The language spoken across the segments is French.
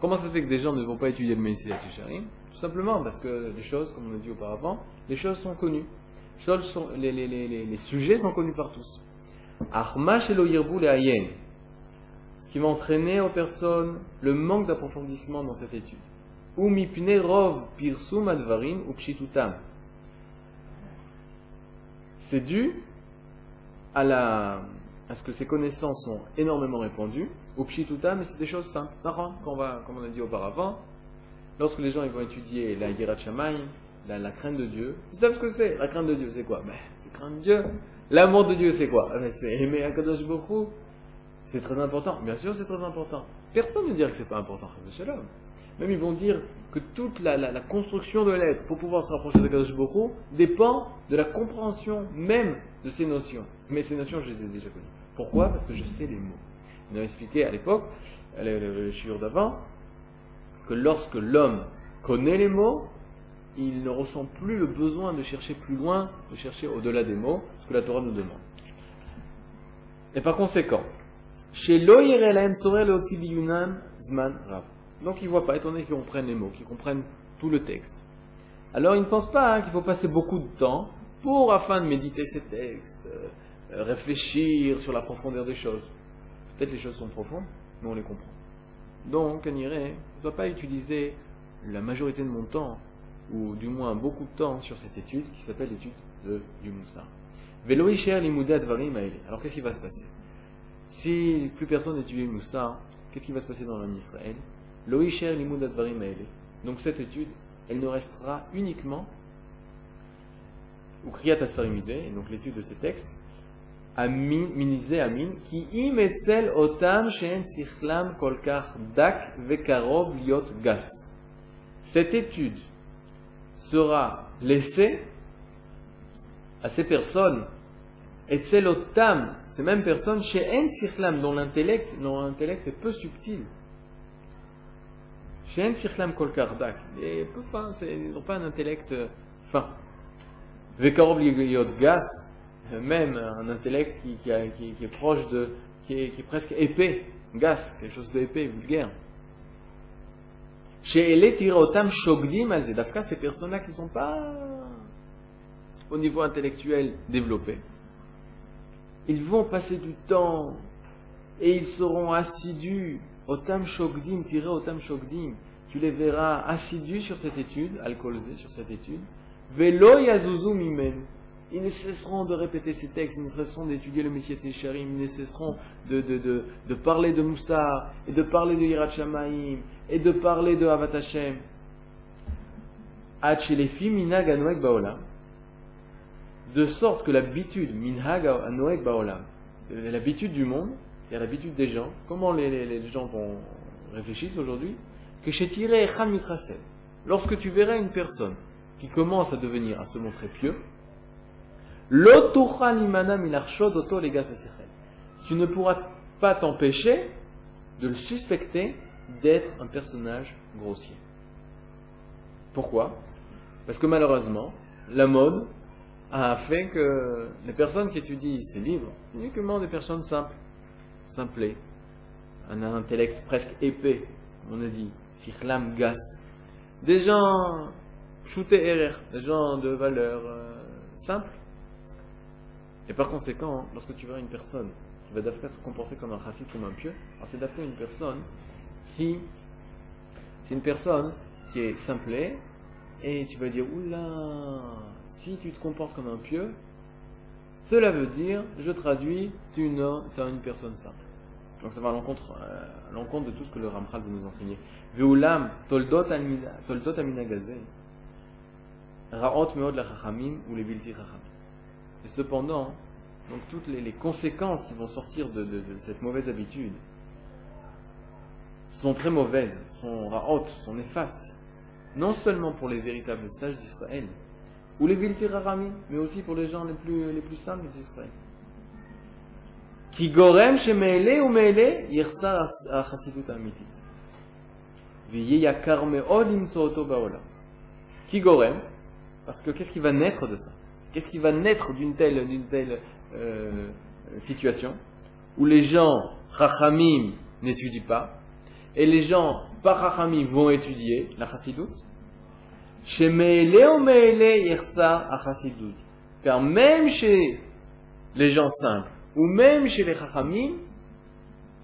Comment ça fait que des gens ne vont pas étudier le Messie Técharim Tout simplement parce que les choses, comme on a dit auparavant, les choses sont connues. Les, sont, les, sujets sont connus par tous. Ce qui va entraîner aux personnes le manque d'approfondissement dans cette étude. C'est dû à, la, à ce que ces connaissances sont énormément répandues, ou pshitutam, mais c'est des choses simples. Comme, va, comme on a dit auparavant, lorsque les gens ils vont étudier la Yirat la, la, crainte de Dieu, ils savent ce que c'est. La crainte de Dieu, c'est quoi? Ben, C'est craindre Dieu. L'amour de Dieu, c'est quoi? Ben, C'est aimer Akadosh Baruch C'est très important. Bien sûr, c'est très important. Personne ne dira que c'est pas important, Shalom. Même ils vont dire que toute la, la, construction de l'être pour pouvoir se rapprocher de Kadosh Baruch dépend de la compréhension même de ces notions. Mais ces notions, je les ai déjà connues. Pourquoi Parce que je sais les mots. On a expliqué à l'époque, le, le, le d'avant, que lorsque l'homme connaît les mots, il ne ressent plus le besoin de chercher plus loin, de chercher au-delà des mots, ce que la Torah nous demande. Et par conséquent, chez zman rav. Donc ils ne voient pas, étant donné qu'ils comprennent les mots, qu'ils comprennent tout le texte. Alors ils ne pensent pas hein, qu'il faut passer beaucoup de temps pour, afin de méditer ces textes, euh, réfléchir sur la profondeur des choses. Peut-être les choses sont profondes, mais on les comprend. Donc, on irait, je ne dois pas utiliser la majorité de mon temps ou du moins beaucoup de temps sur cette étude qui s'appelle l'étude de, du Moussa. Alors qu'est-ce qui va se passer? Si plus personne n'étudie le Moussa, qu'est-ce qui va se passer dans l'homme d'Israël? Donc cette étude, elle ne restera uniquement, ou kriyat asfarimizé, donc l'étude de ces textes, amin, minisé amin, qui imetzel otam shen sichlam kolkar dak vekarov liot gas. Cette étude sera laissé à ces personnes, et otam, ces mêmes personnes, chez En Sikhlam, dont l'intellect, dont l'intellect est peu subtil. Chez En Sikhlam Kolkardak, il est peu fin, ils n'ont pas un intellect fin. Vekarov Yod Gas, même un intellect qui, est proche de, qui est, presque épais, gas, quelque chose d'épais, vulgaire. Chez les Tirotam Shogdim al Zedafka, ces personnes-là qui ne sont pas au niveau intellectuel développé, ils vont passer du temps et ils seront assidus. Otam Shogdim, tiré Otam Shogdim. Tu les verras assidus sur cette étude, alcoolisés sur cette étude. Velo Yazuzu. Ils ne cesseront de répéter ces textes, ils ne cesseront d'étudier le Messie Técharim, ils ne cesseront de, parler de Moussa, et de parler de Yirat et de parler de Havat Hashem. minhag anoek baolam. De sorte que l'habitude, minhag anoek baolam, l'habitude du monde, et l'habitude des gens, comment les, gens vont réfléchissent aujourd'hui, que chez tiré lorsque tu verras une personne qui commence à devenir, à se montrer pieux, tu ne pourras pas t'empêcher de le suspecter d'être un personnage grossier. Pourquoi? Parce que malheureusement, la mode a fait que les personnes qui étudient ces livres, uniquement des personnes simples, simplées, un intellect presque épais, on a dit, sikhlam gas, des gens shooté des gens de valeur euh, simple, et par conséquent, lorsque tu vois une personne qui va d'Afrique se comporter comme un chassid, comme un pieux, alors c'est d'Afrique une personne qui, c'est une personne qui est simplée, et tu vas dire, oula, si tu te comportes comme un pieux, cela veut dire, je traduis, tu es une, personne simple. Donc ça va à l'encontre, euh, à l'encontre de tout ce que le Ramchal veut nous enseigner. Veulam, toldot aminagazé, raot meod la chachamim ou les bilti chachamim. Et cependant, donc toutes les, conséquences qui vont sortir de, cette mauvaise habitude sont très mauvaises, sont raot, sont néfastes. non seulement pour les véritables sages d'Israël, ou les Vilti mais aussi pour les gens les plus, les plus simples d'Israël. Qui gorem chez Meele ou Meele, yirsa achassidut amitit. Imso'oto ba'olam. Qui gorem, parce que qu'est-ce qui va naître de ça? Qu'est-ce qui va naître d'une telle, d'une telle euh, situation où les gens chachamim n'étudient pas et les gens pas chachamim vont étudier la chassidoute. Car même chez les gens simples ou même chez les Chachamim,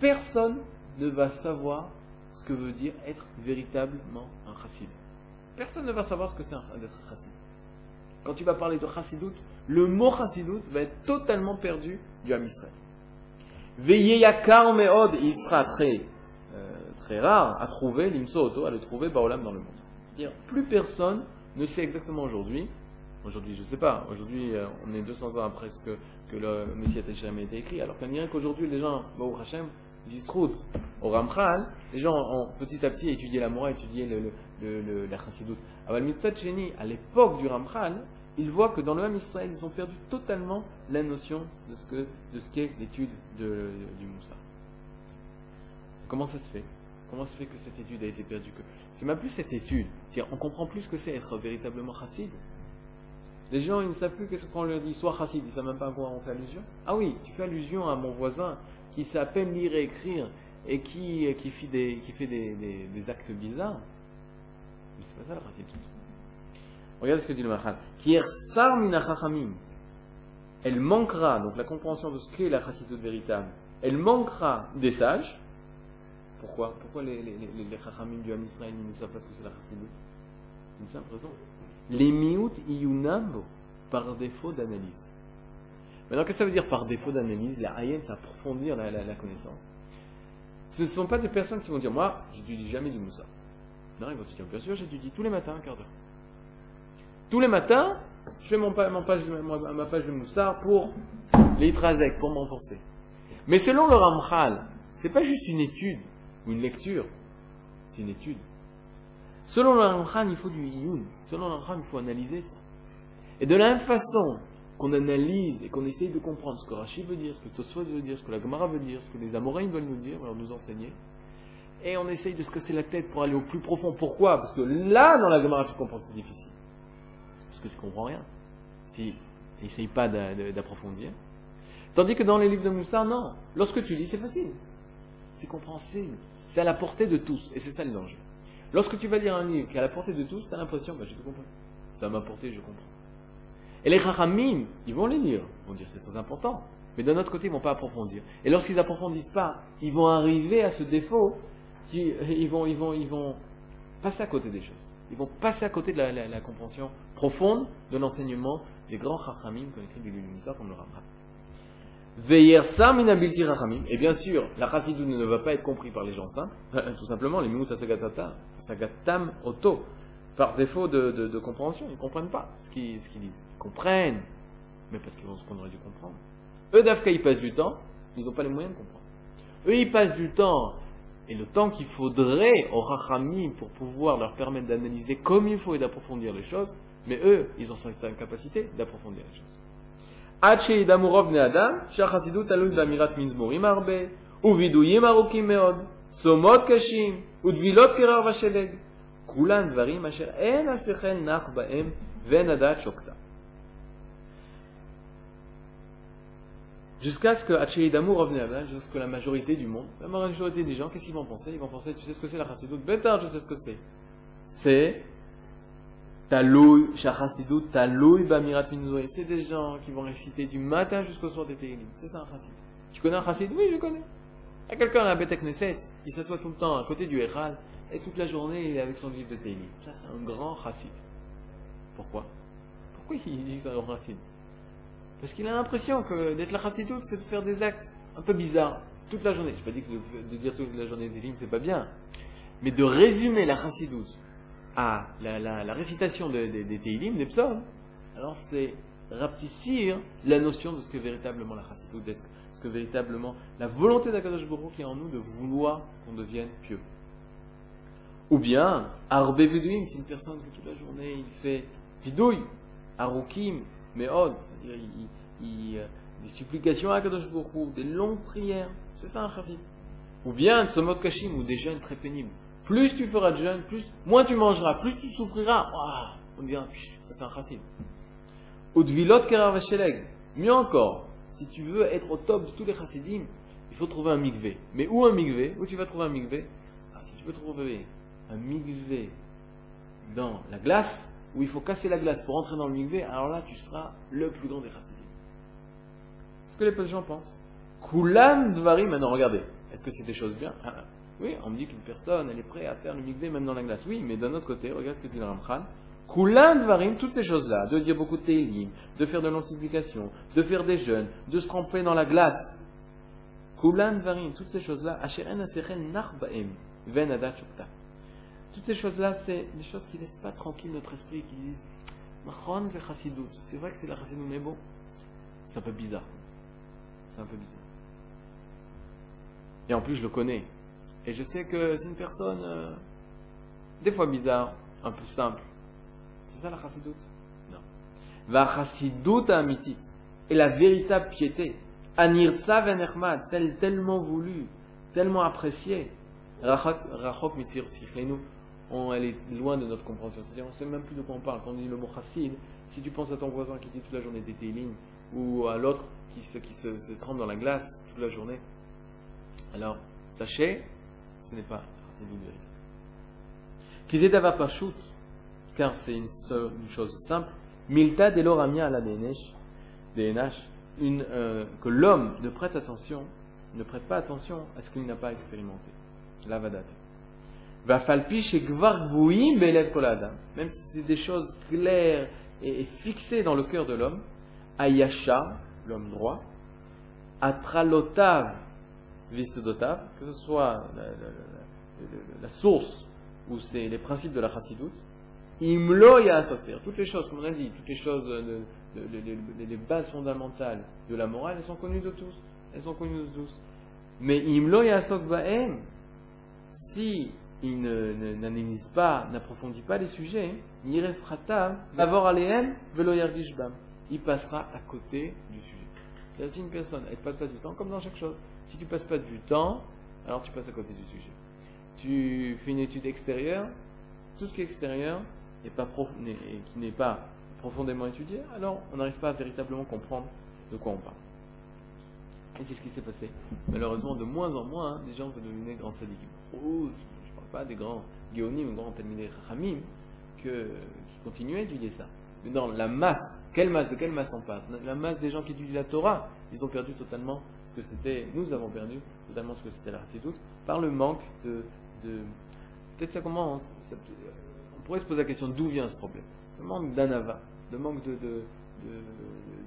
personne ne va savoir ce que veut dire être véritablement un chassid. Personne ne va savoir ce que c'est d'être chassid. Quand tu vas parler de chassidout, le mot chassidout va être totalement perdu du Ham Israël. Veyeyakar meod, il sera très, euh, très rare à trouver, l'imso à le trouver baolam dans le monde. -dire, plus personne ne sait exactement aujourd'hui, aujourd'hui je ne sais pas, aujourd'hui euh, on est 200 ans après ce que le Messie jamais été écrit. Alors qu'on dirait qu'aujourd'hui, les gens, au Hachem, route au Ramchal, les gens ont petit à petit étudié la Mora, étudié la Chassidoute. À l'époque du Ramchal, ils voient que dans le Ham Israël, ils ont perdu totalement la notion de ce qu'est l'étude du Moussa. Comment ça se fait? Comment se fait que cette étude a été perdue? C'est même plus cette étude. On comprend plus ce que c'est être véritablement chassid. Les gens, ils ne savent plus qu'est-ce qu'on leur dit. Soit chassid, ils ne savent même pas à quoi on fait allusion. Ah oui, tu fais allusion à mon voisin qui sait à peine lire et écrire et qui, qui fait, des, qui fait des, des, actes bizarres. Mais c'est pas ça le chassid. Regardez ce que dit le Machal. Qui Elle manquera, donc la compréhension de ce qu'est la chassidoute véritable, elle manquera des sages. Pourquoi? Pourquoi les, les, chachamim du Ham Israël ne savent pas ce que c'est la chassidoute Une simple raison les miout iyunambo, par défaut d'analyse. Maintenant, qu'est-ce que ça veut dire par défaut d'analyse? La ayen, c'est approfondir la, connaissance. Ce ne sont pas des personnes qui vont dire Moi, j'étudie jamais du Moussa. Bien sûr, j'étudie tous les matins un quart d'heure. Tous les matins, je fais mon, page, ma page de Moussa pour les Trazek, pour m'enfoncer. Mais selon le Ramchal, c'est pas juste une étude ou une lecture, c'est une étude. Selon le Ramchal, il faut du Iyun. Selon le Ramchal, il faut analyser ça. Et de la même façon qu'on analyse et qu'on essaye de comprendre ce que Rachid veut dire, ce que Tosfot veut dire, ce que la Gemara veut dire, ce que les Amoraïs veulent nous dire, alors nous enseigner, et on essaye de se casser la tête pour aller au plus profond. Pourquoi? Parce que là, dans la Gemara, tu comprends c'est difficile. Parce que tu comprends rien. Si tu n'essayes pas d'approfondir. Tandis que dans les livres de Moussa, non. Lorsque tu lis, c'est facile. C'est compréhensible. C'est à la portée de tous. Et c'est ça le danger. Lorsque tu vas lire un livre qui est à la portée de tous, tu as l'impression, bah, je te comprends. Ça m'a porté, je comprends. Et les chachamim, ils vont les lire, ils vont dire c'est très important. Mais d'un autre côté, ils vont pas approfondir. Et lorsqu'ils approfondissent pas, ils vont arriver à ce défaut, ils vont, ils vont, ils vont passer à côté des choses. Ils vont passer à côté de la, compréhension profonde de l'enseignement des grands chachamim qu'on écrit du comme le Ramra. Et bien sûr, la chassidoute ne va pas être compris par les gens simples. Tout simplement, les mimut sagatam auto. Par défaut de, compréhension, ils ne comprennent pas ce qu'ils disent. Ils comprennent, mais parce qu'ils vont ce qu'on aurait dû comprendre. Eux, d'Afka, ils passent du temps, ils n'ont pas les moyens de comprendre. Eux, ils passent du temps, et le temps qu'il faudrait aux rachamim pour pouvoir leur permettre d'analyser comme il faut et d'approfondir les choses, mais eux, ils ont cette incapacité d'approfondir les choses. עד Jusqu'à ce que Hachidamu revenait à jusqu'à la majorité du monde, la majorité des gens, qu'est-ce qu'ils vont penser? Ils vont penser, tu sais ce que c'est la chassidoute Bétard, je sais ce que c'est. C'est. C'est des gens qui vont réciter du matin jusqu'au soir des Télim. C'est ça un chassid. Tu connais un chassid? Oui, je connais. Il y a quelqu'un à la Beth Knesset, il s'assoit tout le temps à côté du Echal, et toute la journée il est avec son livre de Télim. Ça, c'est un grand chassid. Pourquoi? Pourquoi il dit que c'est un grand chassid? Parce qu'il a l'impression que d'être la chassidoute, c'est de faire des actes un peu bizarres toute la journée. Je ne pas que de, dire toute la journée des Télim, c'est pas bien. Mais de résumer la chassidoute à la, récitation des Teilim, des psaumes, alors c'est rapetissir la notion de ce que véritablement la chassidoute, de ce que véritablement la volonté d'Akadosh Baruch qui est en nous de vouloir qu'on devienne pieux. Ou bien, Arbe Vidouim, c'est une personne qui toute la journée il fait vidouille, Arukim, Meod, c'est-à-dire il, il, euh, des supplications à Kadosh Baruch des longues prières. C'est ça un chassid. Ou bien, Tzomot Kashim, ou des jeûnes très pénibles. Plus tu feras de jeûnes, plus, moins tu mangeras, plus tu souffriras. on dira, ça c'est un chassid. Ou Dvilot Keravasheleg. Mieux encore, si tu veux être au top de tous les chassidim, il faut trouver un mikvé. Mais où un mikvé? Où tu vas trouver un mikvé? Ah, Si tu peux trouver un mikvé dans la glace, où il faut casser la glace pour entrer dans le mikvé, alors là tu seras le plus grand des chassidim. C'est ce que les gens pensent. Kulan dvarim, maintenant regardez. Est-ce que c'est des choses bien? Ah, ah. Oui, on me dit qu'une personne, elle est prête à faire le mikvé même dans la glace. Oui, mais d'un autre côté, regarde ce que dit le Ramchan. Kulan dvarim, toutes ces choses-là, de dire beaucoup de télim, de faire de l'antiplication, de faire des jeûnes, de se tremper dans la glace. Kulan dvarim, toutes ces choses-là, ven Toutes ces choses-là, c'est des choses qui ne laissent pas tranquille notre esprit, qui disent, c'est vrai que c'est la chassidout, mais bon, c'est un peu bizarre. C'est un peu bizarre. Et en plus, je le connais. Et je sais que c'est une personne, euh, des fois bizarre, un peu simple. C'est ça la chassidoute Non. Va chassidoute amitit. Et la véritable piété. Venermad, celle tellement voulue, tellement appréciée. Rachok mitzir on, elle est loin de notre compréhension. C'est-à-dire, on ne sait même plus de quoi on parle. Quand on dit le mot chassid, si tu penses à ton voisin qui dit toute la journée des lignes, ou à l'autre qui, se, qui trempe dans la glace toute la journée. Alors, sachez, ce n'est pas c'est une vérité. Qu'ils aient pas shoot, car c'est une, chose simple. Milta de l'oramia à la DNH, une, euh, que l'homme ne prête attention, ne prête pas attention à ce qu'il n'a pas expérimenté. La Même si c'est des choses claires et fixées dans le cœur de l'homme, Ayasha, l'homme droit, Atralotav, Visedotav, que ce soit la, source ou c'est les principes de la chassidoute, Imlo Yasafir, toutes les choses, comme on a dit, toutes les choses, les bases fondamentales de la morale, elles sont connues de tous. Elles sont connues de tous. Mais Imlo Yasok si il n'analyse pas, n'approfondit pas les sujets, Yargishbam il passera à côté du sujet. Si une personne, elle ne passe pas du temps, comme dans chaque chose, si tu ne passes pas du temps, alors tu passes à côté du sujet. Tu fais une étude extérieure, tout ce qui est extérieur et, pas qui n'est pas profondément étudié, alors on n'arrive pas à véritablement comprendre de quoi on parle. Et c'est ce qui s'est passé. Malheureusement, de moins en moins, des gens veulent devenir grands sadikim. Pas des grands géonim ou grands talmidei ramim qui continuent à étudier ça dans la masse, quelle masse, de quelle masse on parle? La masse des gens qui étudient la Torah, ils ont perdu totalement ce que c'était, nous avons perdu totalement ce que c'était la doute par le manque de. Peut-être ça commence, on pourrait se poser la question d'où vient ce problème? Le manque d'anava, le manque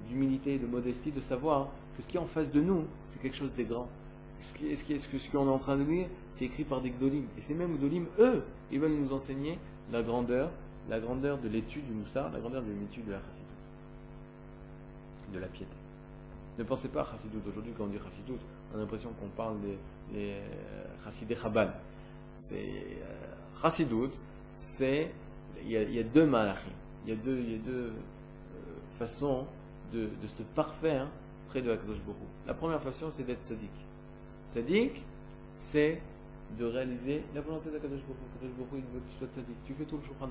d'humilité, de, modestie, de savoir que ce qui est en face de nous, c'est quelque chose de grand. Ce, qu'on est en train de lire, c'est écrit par des gdolim. Et ces mêmes gdolim, eux, ils veulent nous enseigner la grandeur la grandeur de l'étude du Moussar, la grandeur de l'étude de la chassidoute, de la piété. Ne pensez pas à chassidoute. Aujourd'hui, quand on dit chassidoute, on a l'impression qu'on parle des, chassidés chabal. C'est euh, c'est il y, a, deux malachim, il y a deux, euh, façons de, se parfaire près de Hakadosh Baruch La première façon, c'est d'être tzaddik. Tzaddik, c'est de réaliser la volonté d'Akadosh Baruch Baruch il veut que tu sois tzaddik. Tu fais tout le Shulchan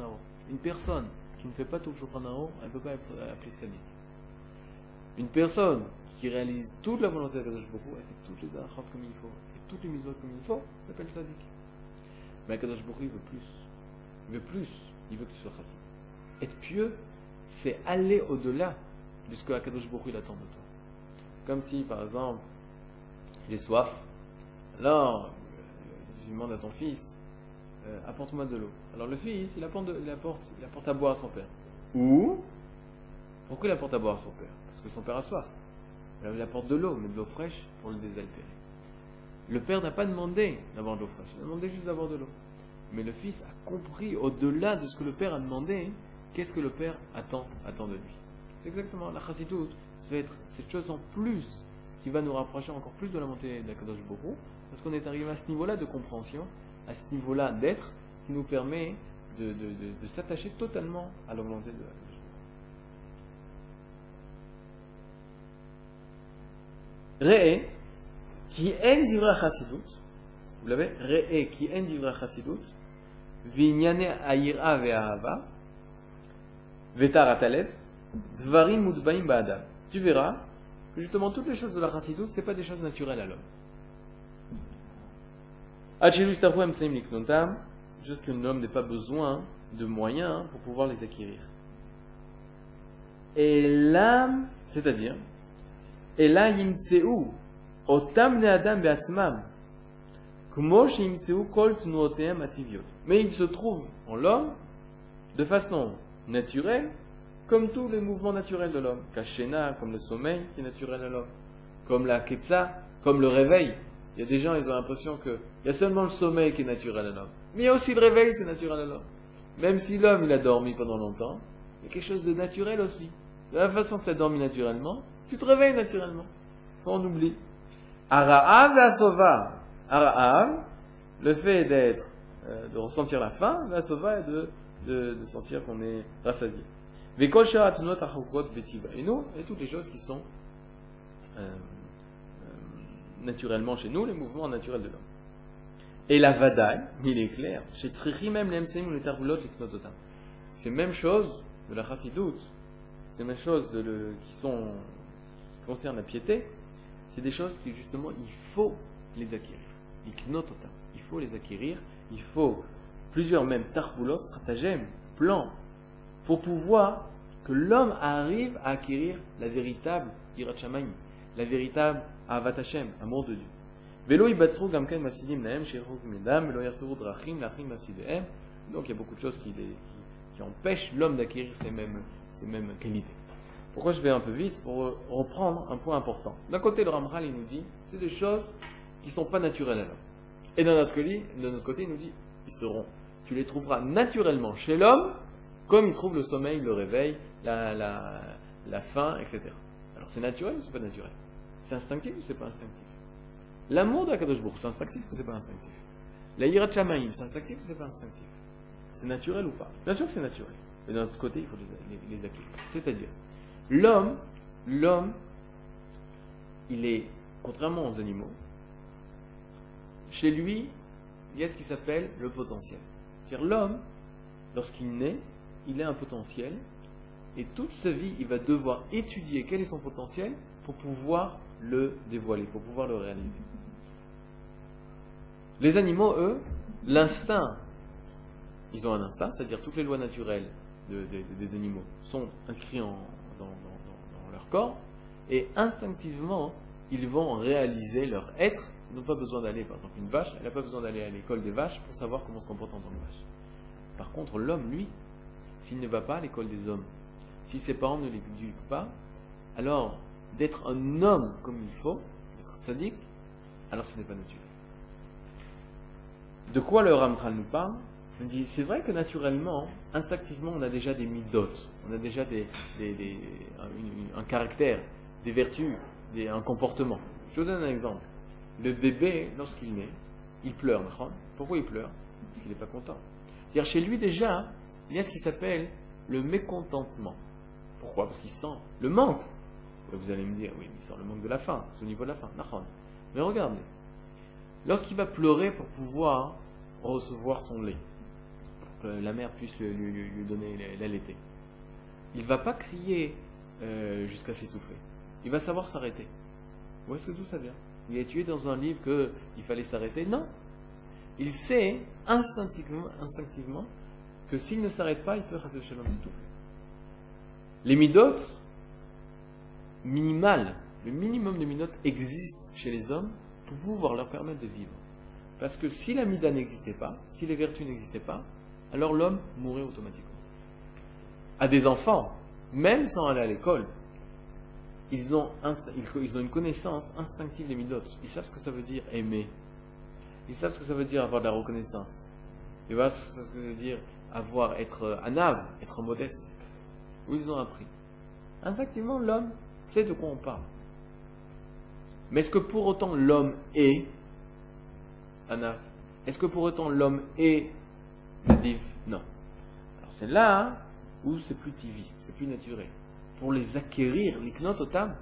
Une personne qui ne fait pas tout le Shulchan elle ne peut pas être appelée tzaddik. Une personne qui réalise toute la volonté d'Akadosh Baruch elle fait toutes les arachot comme il faut, et toutes les mitzvot comme il faut, s'appelle tzaddik. Mais Akadosh Baruch il veut plus. Il veut plus. Il veut que tu sois chassid. Être pieux, c'est aller au-delà de ce que Akadosh Baruch il attend de toi. C'est comme si, par exemple, j'ai soif. Alors, tu demandes à ton fils, euh, apporte-moi de l'eau. Alors le fils, il apporte, il, apporte, il apporte à boire à son père. Ou, pourquoi il apporte à boire à son père? Parce que son père a soif. Alors il apporte de l'eau, mais de l'eau fraîche pour le désaltérer. Le père n'a pas demandé d'avoir de l'eau fraîche, il a demandé juste d'avoir de l'eau. Mais le fils a compris, au-delà de ce que le père a demandé, qu'est-ce que le père attend, attend de lui. C'est exactement la chassidoute, ça va être cette chose en plus qui va nous rapprocher encore plus de la montée d'Akadosh Borou, parce qu'on est arrivé à ce niveau-là de compréhension, à ce niveau-là d'être, qui nous permet de, s'attacher totalement à la volonté de Re'e, qui en divra chassidut, vous l'avez Re'e, qui en divra chassidut, vinyane ayira ve'ahava, ve'tarat alev, dvarim ba'adam. Tu verras justement toutes les choses de la chassidut, ce pas des choses naturelles à l'homme. Juste que l'homme n'ait pas besoin de moyens pour pouvoir les acquérir. Et l'âme, c'est-à-dire, et là, yimtseu, otam adam be'atzmam, kmo shimtseu kol ativiot. Mais il se trouve en l'homme, de façon naturelle, comme tous les mouvements naturels de l'homme. Kashena, comme le sommeil qui est naturel à l'homme. Comme la ketsa, comme le réveil. Il y a des gens, ils ont l'impression qu'il y a seulement le sommeil qui est naturel à l'homme. Mais il y a aussi le réveil, c'est naturel à l'homme. Même si l'homme, il a dormi pendant longtemps, il y a quelque chose de naturel aussi. De la façon que tu as dormi naturellement, tu te réveilles naturellement. On oublie. Ara'av asova. Ara'av, le fait d'être, euh, de ressentir la faim, asova est de, de, de sentir qu'on est rassasié. Et toutes les choses qui sont euh, euh, naturellement chez nous, les mouvements naturels de l'homme. Et la vadaï, il est clair, chez même. Ces mêmes choses de la chassidoute, ces mêmes choses de le, qui sont concernent la piété, c'est des choses qui justement il faut les acquérir. Il faut les acquérir, il faut plusieurs même tarboulot, stratagèmes, plans, pour pouvoir que l'homme arrive à acquérir la véritable Hirachamaim, la véritable Avat Hashem, amour de Dieu. Donc il y a beaucoup de choses qui, empêchent l'homme d'acquérir ces mêmes, qualités. Pourquoi je vais un peu vite Pour reprendre un point important. D'un côté, le Ramchal, il nous dit, c'est des choses qui ne sont pas naturelles à l'homme. Et d'un autre, côté, côté, il nous dit, ils seront, tu les trouveras naturellement chez l'homme, comme il trouve le sommeil, le réveil, la, la, la faim, etc. Alors c'est naturel ou c'est pas naturel? C'est instinctif ou c'est pas instinctif? L'amour de Kadosh Baruch c'est instinctif ou c'est pas instinctif? La Yirat c'est instinctif ou c'est pas instinctif? C'est naturel ou pas? Bien sûr que c'est naturel. Mais d'un autre côté, il faut les, les. C'est-à-dire, l'homme, l'homme, il est, contrairement aux animaux, chez lui, il y a ce qui s'appelle le potentiel. C'est-à-dire l'homme, lorsqu'il naît, il a un potentiel, et toute sa vie, il va devoir étudier quel est son potentiel pour pouvoir le dévoiler, pour pouvoir le réaliser. Les animaux, eux, l'instinct, ils ont un instinct, c'est-à-dire toutes les lois naturelles des animaux sont inscrites dans, leur corps, et instinctivement, ils vont réaliser leur être. Ils n'ont pas besoin d'aller, par exemple, une vache, elle n'a pas besoin d'aller à l'école des vaches pour savoir comment se comporte en tant que vache. Par contre, l'homme, lui, s'il ne va pas à l'école des hommes, si ses parents ne l'éduquent pas, alors d'être un homme comme il faut, d'être sadique, alors ce n'est pas naturel. De quoi le Ramchal nous parle? Il dit, c'est vrai que naturellement, instinctivement, on a déjà des midotes, on a déjà un, caractère, des vertus, un comportement. Je vous donne un exemple. Le bébé, lorsqu'il naît, il pleure. Pourquoi il pleure? Parce qu'il n'est pas content. C'est-à-dire, chez lui déjà, il y a ce qui s'appelle le mécontentement. Pourquoi? Parce qu'il sent le manque. Vous allez me dire, oui, mais il sent le manque de la faim, c'est au niveau de la faim. Mais regardez, lorsqu'il va pleurer pour pouvoir recevoir son lait, pour que la mère puisse lui, lui, donner l'allaiter, il ne va pas crier euh, jusqu'à s'étouffer. Il va savoir s'arrêter. Où est-ce que tout ça vient? Il est tué dans un livre qu'il fallait s'arrêter? Non. Il sait instinctivement, instinctivement que s'il ne s'arrête pas, il peut s'étouffer. Les midotes minimales, le minimum de midotes existe chez les hommes pour pouvoir leur permettre de vivre. Parce que si la mida n'existait pas, si les vertus n'existaient pas, alors l'homme mourrait automatiquement. À des enfants, même sans aller à l'école, ils ont, ils ont une connaissance instinctive des midotes. Ils savent ce que ça veut dire aimer. Ils savent ce que ça veut dire avoir de la reconnaissance. Ils savent ce que ça veut dire avoir, être anav, être modeste, où ils ont appris. Instinctivement, l'homme sait de quoi on parle. Mais est-ce que pour autant l'homme est anav Est-ce que pour autant l'homme est La div, non. Alors c'est là hein, où c'est plus tivi, c'est plus naturel. Pour les acquérir, les knototam,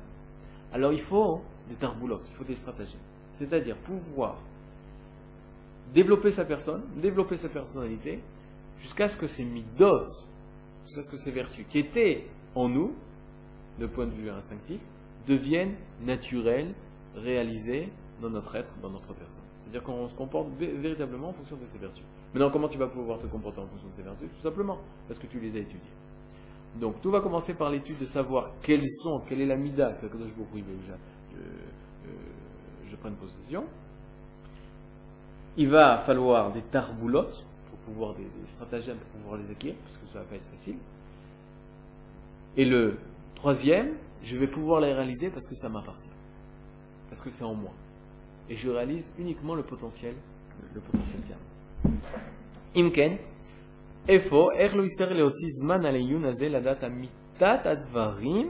alors il faut des tarboulotes, il faut des stratégies. C'est-à-dire pouvoir développer sa personne, développer sa personnalité, jusqu'à ce que ces midot, jusqu'à ce que ces vertus qui étaient en nous, de point de vue instinctif, deviennent naturelles, réalisées dans notre être, dans notre personne. C'est-à-dire qu'on se comporte véritablement en fonction de ces vertus. Maintenant, comment tu vas pouvoir te comporter en fonction de ces vertus? Tout simplement parce que tu les as étudiées. Donc, tout va commencer par l'étude de savoir quelles sont, quelle est la mida que je vous déjà, euh, euh, je prenne possession. Il va falloir des tarboulottes pour pouvoir des, stratagèmes pour pouvoir les acquérir, parce que ça ne va pas être facile. Et le troisième, je vais pouvoir les réaliser parce que ça m'appartient, parce que c'est en moi. Et je réalise uniquement le potentiel, le potentiel Imken, Efo, Zman la data mitat advarim,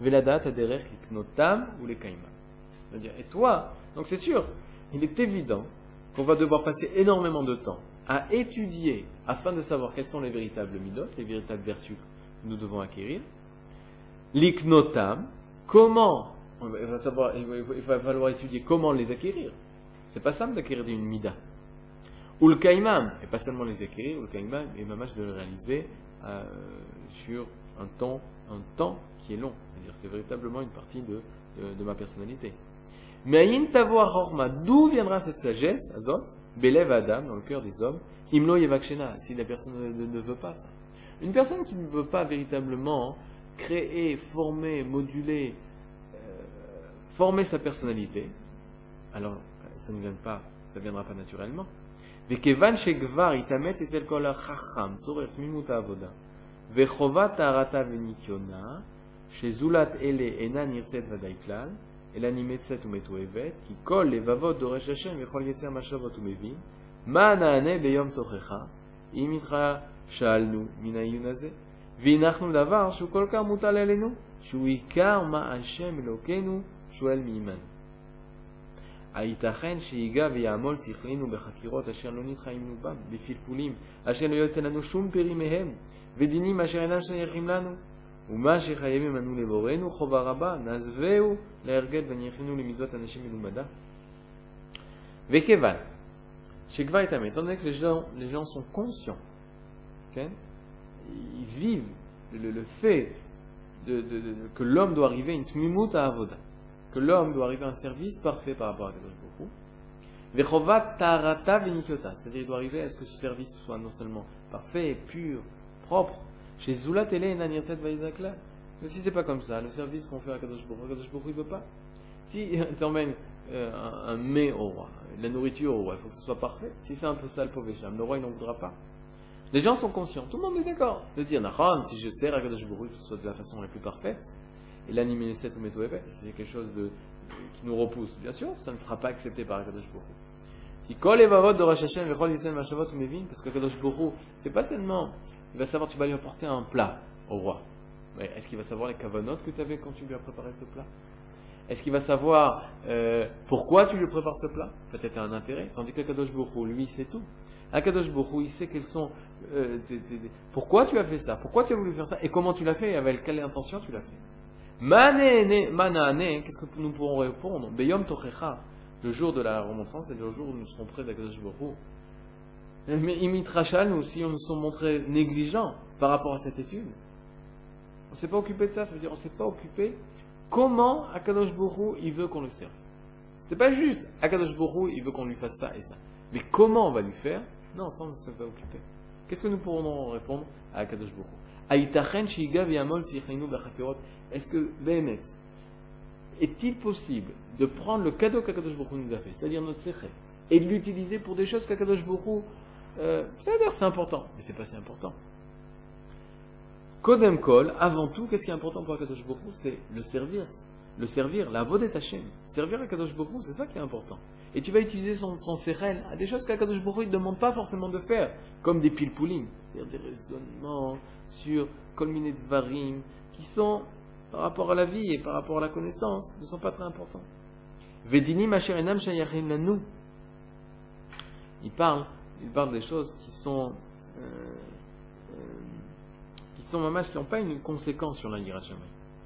veladata derer liknotam ou le Et toi, donc c'est sûr, il est évident qu'on va devoir passer énormément de temps à étudier afin de savoir quelles sont les véritables midot, les véritables vertus que nous devons acquérir. L'iknotam, comment, il va, falloir étudier comment les acquérir. C'est pas simple d'acquérir une mida. Ou le kaimam, et pas seulement les acquérir, ou le kaimam, et mamage de le réaliser euh, sur un temps, un temps qui est long. C'est-à-dire c'est véritablement une partie de, de ma personnalité. Mais horma, d'où viendra cette sagesse, azot, belev adam, dans le cœur des hommes, imlo yevakshena, si la personne ne, veut pas ça. Une personne qui ne veut pas véritablement créer, former, moduler, euh, former sa personnalité, alors ça ne vient pas, ça viendra pas naturellement. וכיוון שכבר התאמץ אצל כל החכם צורך תמימות העבודה וחובת טהרתה וניקיונה שזולת אלה אינה נרצית ודאי כלל אלא נמצאת ומתועבת, כי כל לבבות דורש השם יכול יצר מחשבות ומבין, מה נענה ביום תוכחה, אם איתך שאלנו מן העיון הזה, והנחנו דבר שהוא כל כך מוטל עלינו, שהוא עיקר מה השם אלוקינו שואל מעמנו. הייתכן שיגע ויעמול שכלנו בחקירות אשר לא נתחיינו בם, בפלפולים, אשר לא יוצא לנו שום פרי מהם, ודינים אשר אינם שייכים לנו, Vekevan. Chez Gvaitame, étant donné que les gens, sont conscients, ils vivent le, fait que l'homme doit arriver à un service parfait par rapport à Kadosh Bokhu. C'est-à-dire il doit arriver à ce que ce service soit non seulement parfait, pur, propre, chez Zula Tele Nanirset Vaïdakla. Mais si c'est pas comme ça, le service qu'on fait à Kadosh Baruch, Kadosh Baruch il veut pas. Si tu emmènes euh, un, un, mets au roi, la nourriture au roi, il faut que ce soit parfait. Si c'est un peu sale, pauvre le roi il n'en voudra pas. Les gens sont conscients, tout le monde est d'accord de dire, Nachan, si je sers à Kadosh Baruch, que ce soit de la façon la plus parfaite, et l'animé 7 ou méto si c'est quelque chose de, qui nous repousse, bien sûr, ça ne sera pas accepté par Kadosh Baruch. Parce que Kadosh Baruch, c'est pas seulement il va savoir, tu vas lui apporter un plat au roi. Est-ce qu'il va savoir les cavanotes que tu avais quand tu lui as préparé ce plat? Est-ce qu'il va savoir euh, pourquoi tu lui prépares ce plat? Peut-être un intérêt. Tandis que Kadosh Bourou, lui, il sait tout. Kadosh Bourou, il sait quels sont. Euh, pourquoi tu as fait ça? Pourquoi tu as voulu faire ça? Et comment tu l'as fait? Et avec quelle intention tu l'as fait? Manane, qu'est-ce que nous pourrons répondre? Beyom Tochecha, le jour de la remontrance, c'est le jour où nous serons près d'Akadosh Bourou. Mais Imitrachal, nous aussi, on nous sommes montrés négligents par rapport à cette étude. On ne s'est pas occupé de ça, ça veut dire on ne s'est pas occupé comment Akadosh Borou il veut qu'on le serve. C'est pas juste Akadosh Borou il veut qu'on lui fasse ça et ça. Mais comment on va lui faire? Non, ça on ne s'est pas occupé. Qu'est-ce que nous pourrons répondre à Akadosh Borou Est-ce que, Behemet, est-il possible de prendre le cadeau qu'Akadosh Borou nous a fait, c'est-à-dire notre secret, et de l'utiliser pour des choses qu'Akadosh Borou euh, c'est important, mais c'est pas si important. Kodem Kol, avant tout, qu'est-ce qui est important pour Akadosh Baruch C'est le service. Le servir, la vodet Hashem. Servir Akadosh Baruch c'est ça qui est important. Et tu vas utiliser son, son à des choses qu'Akadosh Baruch ne demande pas forcément de faire, comme des pilpoulim, c'est-à-dire des raisonnements sur kolminet varim, qui sont, par rapport à la vie et par rapport à la connaissance, ne sont pas très importants. Vedinim Il parle il parle des choses qui sont euh, euh, qui sont mamash, qui n'ont pas une conséquence sur la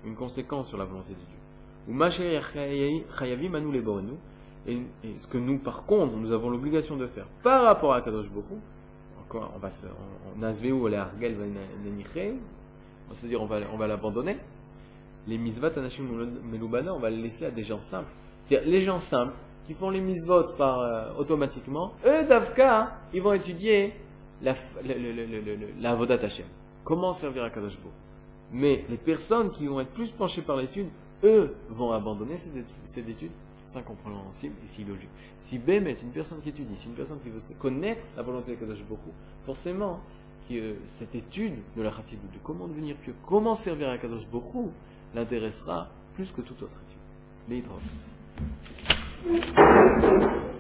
une conséquence sur la volonté de Dieu. Ou Masher Chayavim et, et ce que nous, par contre, nous avons l'obligation de faire par rapport à Kadosh Bokhu, encore, on va se, on, le Argel c'est-à-dire on va, on va l'abandonner. Les misvat anashim on va les laisser à des gens simples. C'est-à-dire les gens simples qui font les misvot par euh, automatiquement, eux d'Avka, ils vont étudier la, la, la, Vodat Hashem. Comment servir à Kadosh Mais les personnes qui vont être plus penchées par l'étude, eux vont abandonner cette étude c'est incompréhensible et si logique. Si Bem est une personne qui étudie, si une personne qui veut connaître la volonté de Kadosh beaucoup, forcément, que euh, cette étude de la Chassidou, de comment devenir pieux, comment servir à Kadosh beaucoup, l'intéressera plus que toute autre étude. Les Thank you.